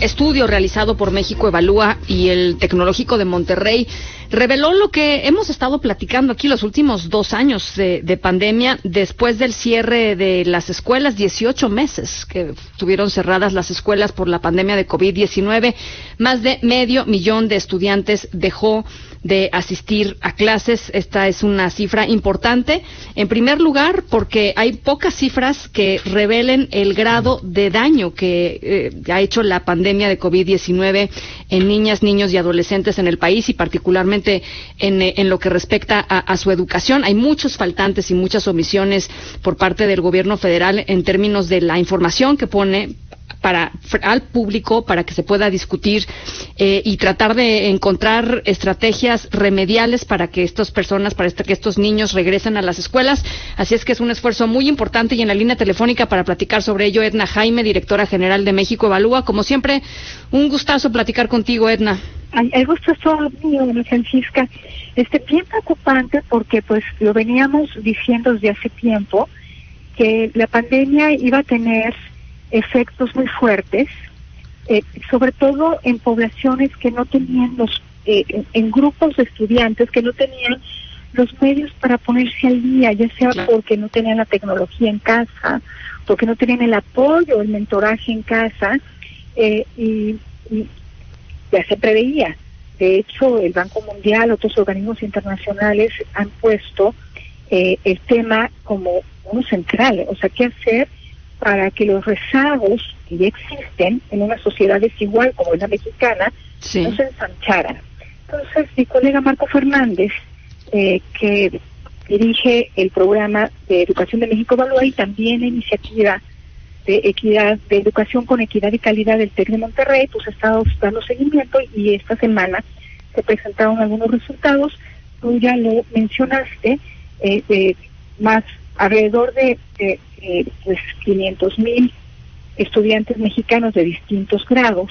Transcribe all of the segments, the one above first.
estudio realizado por México Evalúa y el Tecnológico de Monterrey reveló lo que hemos estado platicando aquí los últimos dos años de, de, pandemia, después del cierre de las escuelas, 18 meses que estuvieron cerradas las escuelas por la pandemia de COVID-19. Más de medio millón de estudiantes dejó de asistir a clases. Esta es una cifra importante. En primer lugar, porque hay pocas cifras que revelen el grado de daño que eh, ha hecho la pandemia de COVID-19 en niñas, niños y adolescentes en el país y particularmente en, eh, en lo que respecta a, a, su educación. Hay muchos faltantes y muchas omisiones por parte del gobierno federal en términos de la información que pone para al público para que se pueda discutir eh, y tratar de encontrar estrategias remediales para que estas personas, para que estos niños regresen a las escuelas. Así es que es un esfuerzo muy importante y en la línea telefónica para platicar sobre ello, Edna Jaime, directora general de México Evalúa. Como siempre, un gustazo platicar contigo, Edna. el gusto es todo mío, Francisca. Este, bien preocupante porque pues lo veníamos diciendo desde hace tiempo que la pandemia iba a tener efectos muy fuertes, eh, sobre todo en poblaciones que no tenían los, eh, en, en, grupos de estudiantes que no tenían los medios para ponerse al día, ya sea porque no tenían la tecnología en casa, porque no tenían el apoyo, el mentoraje en casa, eh, y, y ya se preveía. De hecho, el Banco Mundial, otros organismos internacionales han puesto eh, el tema como uno central, o sea, qué hacer para que los rezagos que ya existen en una sociedad desigual como es la mexicana sí. no se ensancharan. Entonces, mi colega Marco Fernández, eh, que dirige el programa de Educación de México Evalúa y también la iniciativa de equidad, de educación con equidad y calidad del TEC de Monterrey, pues ha estado dando seguimiento y esta semana se presentaron algunos resultados. Tú ya lo mencionaste, eh, de más alrededor de, de, de pues 500 mil estudiantes mexicanos de distintos grados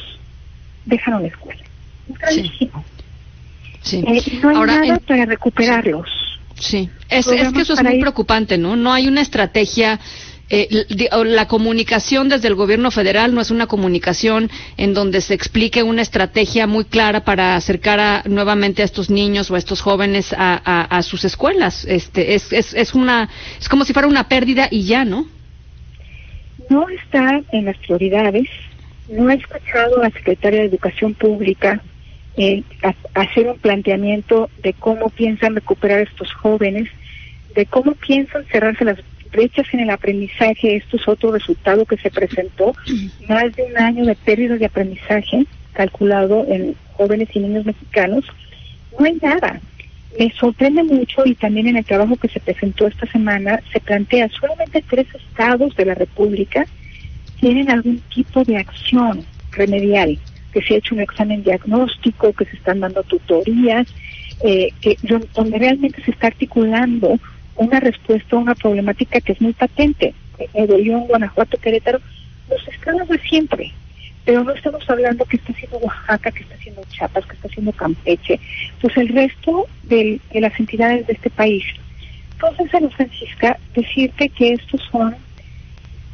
dejaron la escuela. Sí. Sí. Eh, no hay Ahora, nada en- para recuperarlos. Sí, es, es que eso es muy preocupante, ¿no? No hay una estrategia. Eh, la comunicación desde el gobierno federal no es una comunicación en donde se explique una estrategia muy clara para acercar a, nuevamente a estos niños o a estos jóvenes a, sus escuelas. Este, es, es, es una, es como si fuera una pérdida y ya, ¿no? no está en las prioridades, no ha escuchado a la secretaria de Educación Pública eh, hacer un planteamiento de cómo piensan recuperar a estos jóvenes, de cómo piensan cerrarse las brechas en el aprendizaje. Esto es otro resultado que se presentó, más de un año de pérdidas de aprendizaje calculado en jóvenes y niños mexicanos. No hay nada. Me sorprende mucho y también en el trabajo que se presentó esta semana se plantea solamente tres estados de la República tienen algún tipo de acción remedial, que se ha hecho un examen diagnóstico, que se están dando tutorías, eh, que donde realmente se está articulando una respuesta a una problemática que es muy patente. Nuevo León, Guanajuato, Querétaro, los estados de siempre. Pero no estamos hablando que está haciendo Oaxaca, que está haciendo Chiapas, que está haciendo Campeche, pues el resto del, de las entidades de este país. Entonces, Ana Francisca, decirte que estos son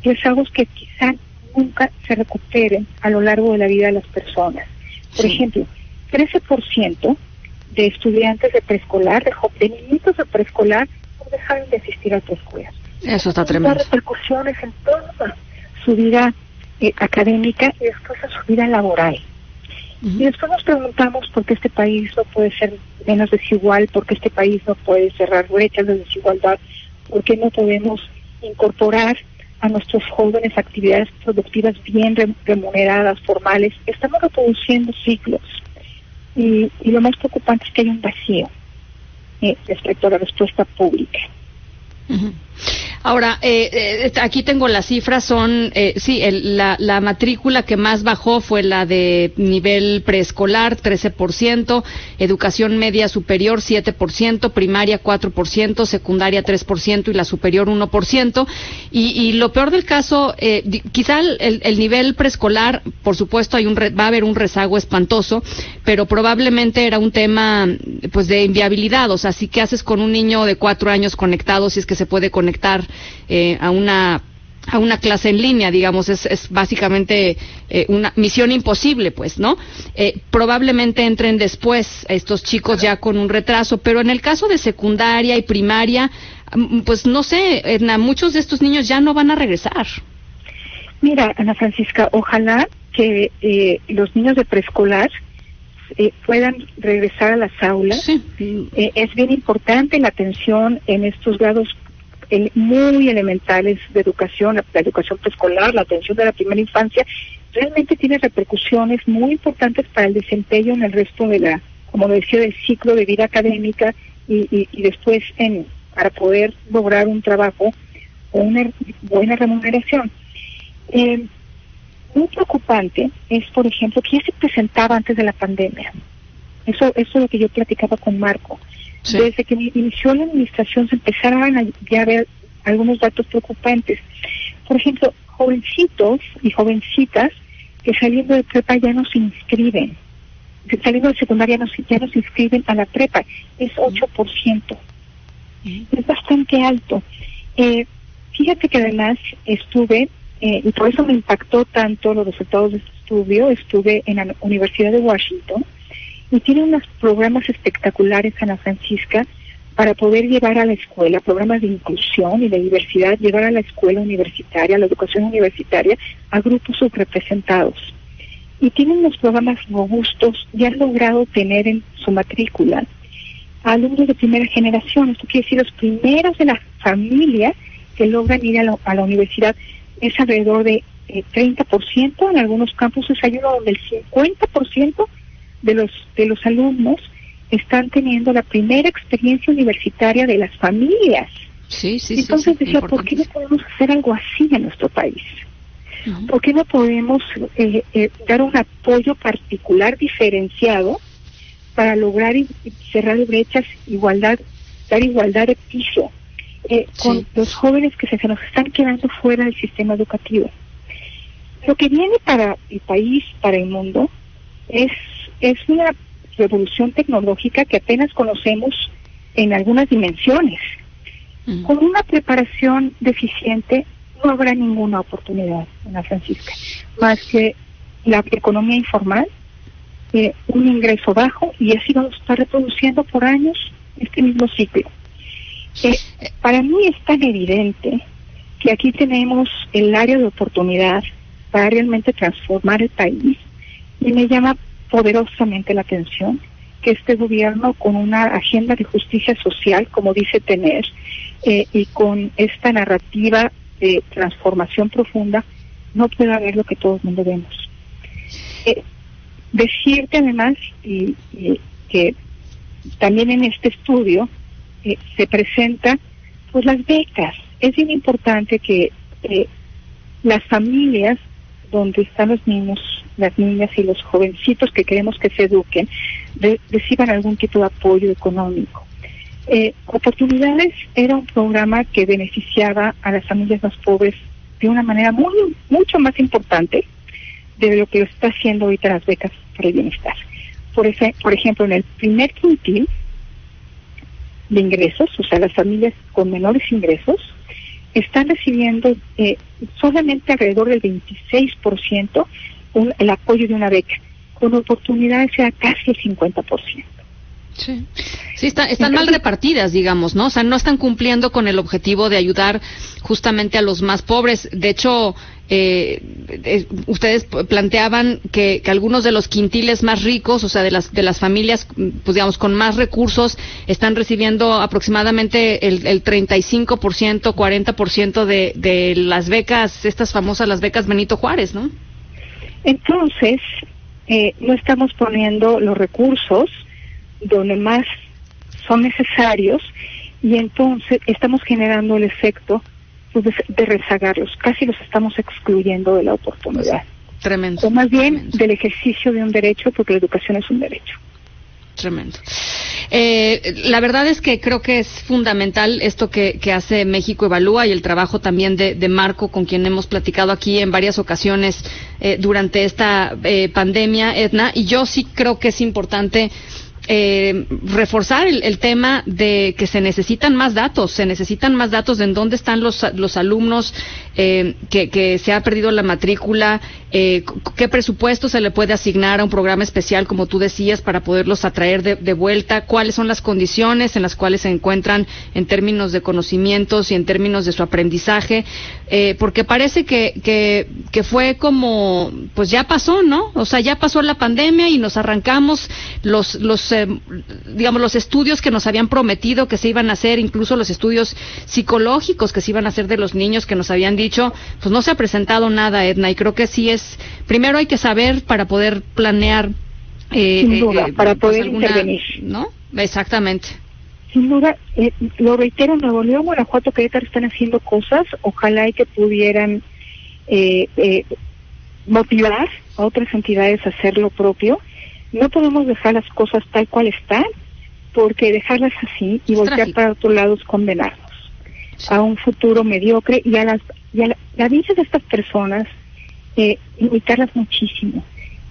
rezagos que quizá nunca se recuperen a lo largo de la vida de las personas. Por Sí. ejemplo, 13% de estudiantes de preescolar, de, de niñitos de preescolar, dejaron de asistir a tu escuela. Eso está tremendo. da repercusiones en toda su vida eh, académica y después en su vida laboral. Y después nos preguntamos por qué este país no puede ser menos desigual, por qué este país no puede cerrar brechas de desigualdad, por qué no podemos incorporar a nuestros jóvenes actividades productivas bien re- remuneradas, formales. Estamos reproduciendo ciclos. Y, y lo más preocupante es que hay un vacío respecto a la respuesta pública. Ahora, eh, eh, aquí tengo las cifras, son, eh, sí, el- la, la matrícula que más bajó fue la de nivel preescolar, 13%, educación media superior, 7%, primaria, 4%, secundaria, 3% y la superior, 1%. Y, y lo peor del caso, eh, quizá el, el- el nivel preescolar, por supuesto, hay un re- va a haber un rezago espantoso, pero probablemente era un tema, pues, de inviabilidad. O sea, si qué haces con un niño de cuatro años conectado, si es que se puede conectar eh, a una a una clase en línea, digamos, es, es básicamente eh, una misión imposible, pues, ¿no? Eh, probablemente entren después estos chicos ya con un retraso, pero en el caso de secundaria y primaria, mm, pues no sé, Edna, muchos de estos niños ya no van a regresar. Mira, Ana Francisca, ojalá que eh, los niños de preescolar puedan regresar a las aulas. es bien importante la atención en estos grados muy elementales de educación, la, educación preescolar, la atención de la primera infancia, realmente tiene repercusiones muy importantes para el desempeño en el resto de la, como decía, del ciclo de vida académica y, después en, para poder lograr un trabajo o una buena remuneración. Eh, muy preocupante es, por ejemplo, que se presentaba antes de la pandemia. Eso, eso es lo que yo platicaba con Marco. Desde que inició la administración se empezaron a ya ver algunos datos preocupantes. Por ejemplo, jovencitos y jovencitas que saliendo de prepa ya no se inscriben. Saliendo de secundaria no, ya no se inscriben a la prepa. Es 8%. Es bastante alto. Eh, fíjate que además estuve, eh, y por eso me impactó tanto los resultados de este estudio, estuve en la Universidad de Washington y tiene unos programas espectaculares, Ana Francisca, para poder llevar a la escuela, programas de inclusión y de diversidad, llevar a la escuela universitaria, a la educación universitaria, a grupos subrepresentados. Y tienen unos programas robustos y han logrado tener en su matrícula alumnos de primera generación. Esto quiere decir los primeros de la familia que logran ir a la, a la universidad. Es alrededor de 30%, eh, en algunos campuses hay uno donde el 50% de los, de los alumnos están teniendo la primera experiencia universitaria de las familias. Sí, sí, Entonces decía, ¿por qué no podemos hacer algo así en nuestro país? ¿Por qué no podemos eh, eh, dar un apoyo particular diferenciado para lograr cerrar brechas, igualdad, dar igualdad de piso eh, con los jóvenes que se, se nos están quedando fuera del sistema educativo? Lo que viene para el país, para el mundo, es es una revolución tecnológica que apenas conocemos en algunas dimensiones. Mm. Con una preparación deficiente no habrá ninguna oportunidad, Ana Francisca, más que la economía informal, eh, un ingreso bajo y así vamos a estar reproduciendo por años este mismo ciclo. Eh, para mí es tan evidente que aquí tenemos el área de oportunidad para realmente transformar el país y me llama poderosamente la atención que este gobierno con una agenda de justicia social, como dice tener, eh, y con esta narrativa de transformación profunda, no pueda ver lo que todo el mundo vemos. Eh, decirte además y, que también en este estudio eh, se presenta pues las becas. Es bien importante que las familias donde están los niños las niñas y los jovencitos que queremos que se eduquen reciban algún tipo de apoyo económico. Eh, Oportunidades era un programa que beneficiaba a las familias más pobres de una manera muy mucho más importante de lo que lo está haciendo ahorita las becas para el bienestar. Por, ese, por ejemplo, en el primer quintil de ingresos, o sea, las familias con menores ingresos, están recibiendo eh, solamente alrededor del 26% el apoyo de una beca. Con oportunidades sea casi el 50%. Sí, sí están mal repartidas, digamos, ¿no? O sea, no están cumpliendo con el objetivo de ayudar justamente a los más pobres. De hecho, eh, eh ustedes planteaban que, algunos de los quintiles más ricos, o sea, de las, de las familias, pues digamos, con más recursos, están recibiendo aproximadamente el, el 35%, 40% de, de las becas, estas famosas las becas Benito Juárez, ¿no? Entonces, eh, no estamos poniendo los recursos donde más son necesarios y entonces estamos generando el efecto pues, de, rezagarlos, casi los estamos excluyendo de la oportunidad. Tremendo. O más bien del ejercicio de un derecho, porque la educación es un derecho. Tremendo. Eh, la verdad es que creo que es fundamental esto que, hace México Evalúa y el trabajo también de, Marco, con quien hemos platicado aquí en varias ocasiones eh, durante esta eh, pandemia, Edna. Y yo sí creo que es importante eh, reforzar el, tema de que se necesitan más datos, se necesitan más datos de en dónde están los, los alumnos eh, que, que, se ha perdido la matrícula, eh, ¿qué presupuesto se le puede asignar a un programa especial, como tú decías, para poderlos atraer de, de vuelta? ¿Cuáles son las condiciones en las cuales se encuentran en términos de conocimientos y en términos de su aprendizaje? Eh, porque parece que, que, que fue como, pues ya pasó, ¿no? O sea, ya pasó la pandemia y nos arrancamos los, los eh, digamos, los estudios que nos habían prometido que se iban a hacer, incluso los estudios psicológicos que se iban a hacer de los niños que nos habían dicho, pues no se ha presentado nada, Edna, y creo que sí es, primero hay que saber para poder planear. Eh, Sin duda, eh, para pues poder intervenir. ¿No? Exactamente. Sin duda, eh, lo reitero, Nuevo León, Guanajuato, Querétaro están haciendo cosas, ojalá y que pudieran eh, eh, motivar a otras entidades a hacer lo propio. No podemos dejar las cosas tal cual están, porque dejarlas así y voltear para otro lado es condenarnos a un futuro mediocre y a las y a la, vida de estas personas eh, limitarlas muchísimo.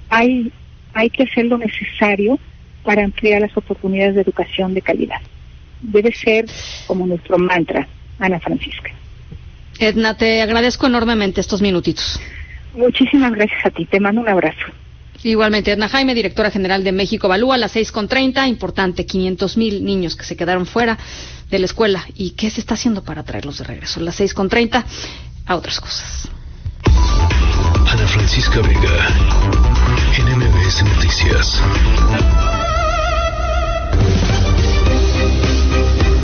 Hay hay que hacer lo necesario para ampliar las oportunidades de educación de calidad. Debe ser como nuestro mantra, Ana Francisca. Edna, te agradezco enormemente estos minutitos. Muchísimas gracias a ti. Te mando un abrazo. Igualmente, Edna Jaime, directora general de México Evalúa, a las seis con treinta, importante, 500 mil niños que se quedaron fuera de la escuela. ¿Y qué se está haciendo para traerlos de regreso? A las seis con treinta, a otras cosas. Ana Francisca Vega, NMBS Noticias.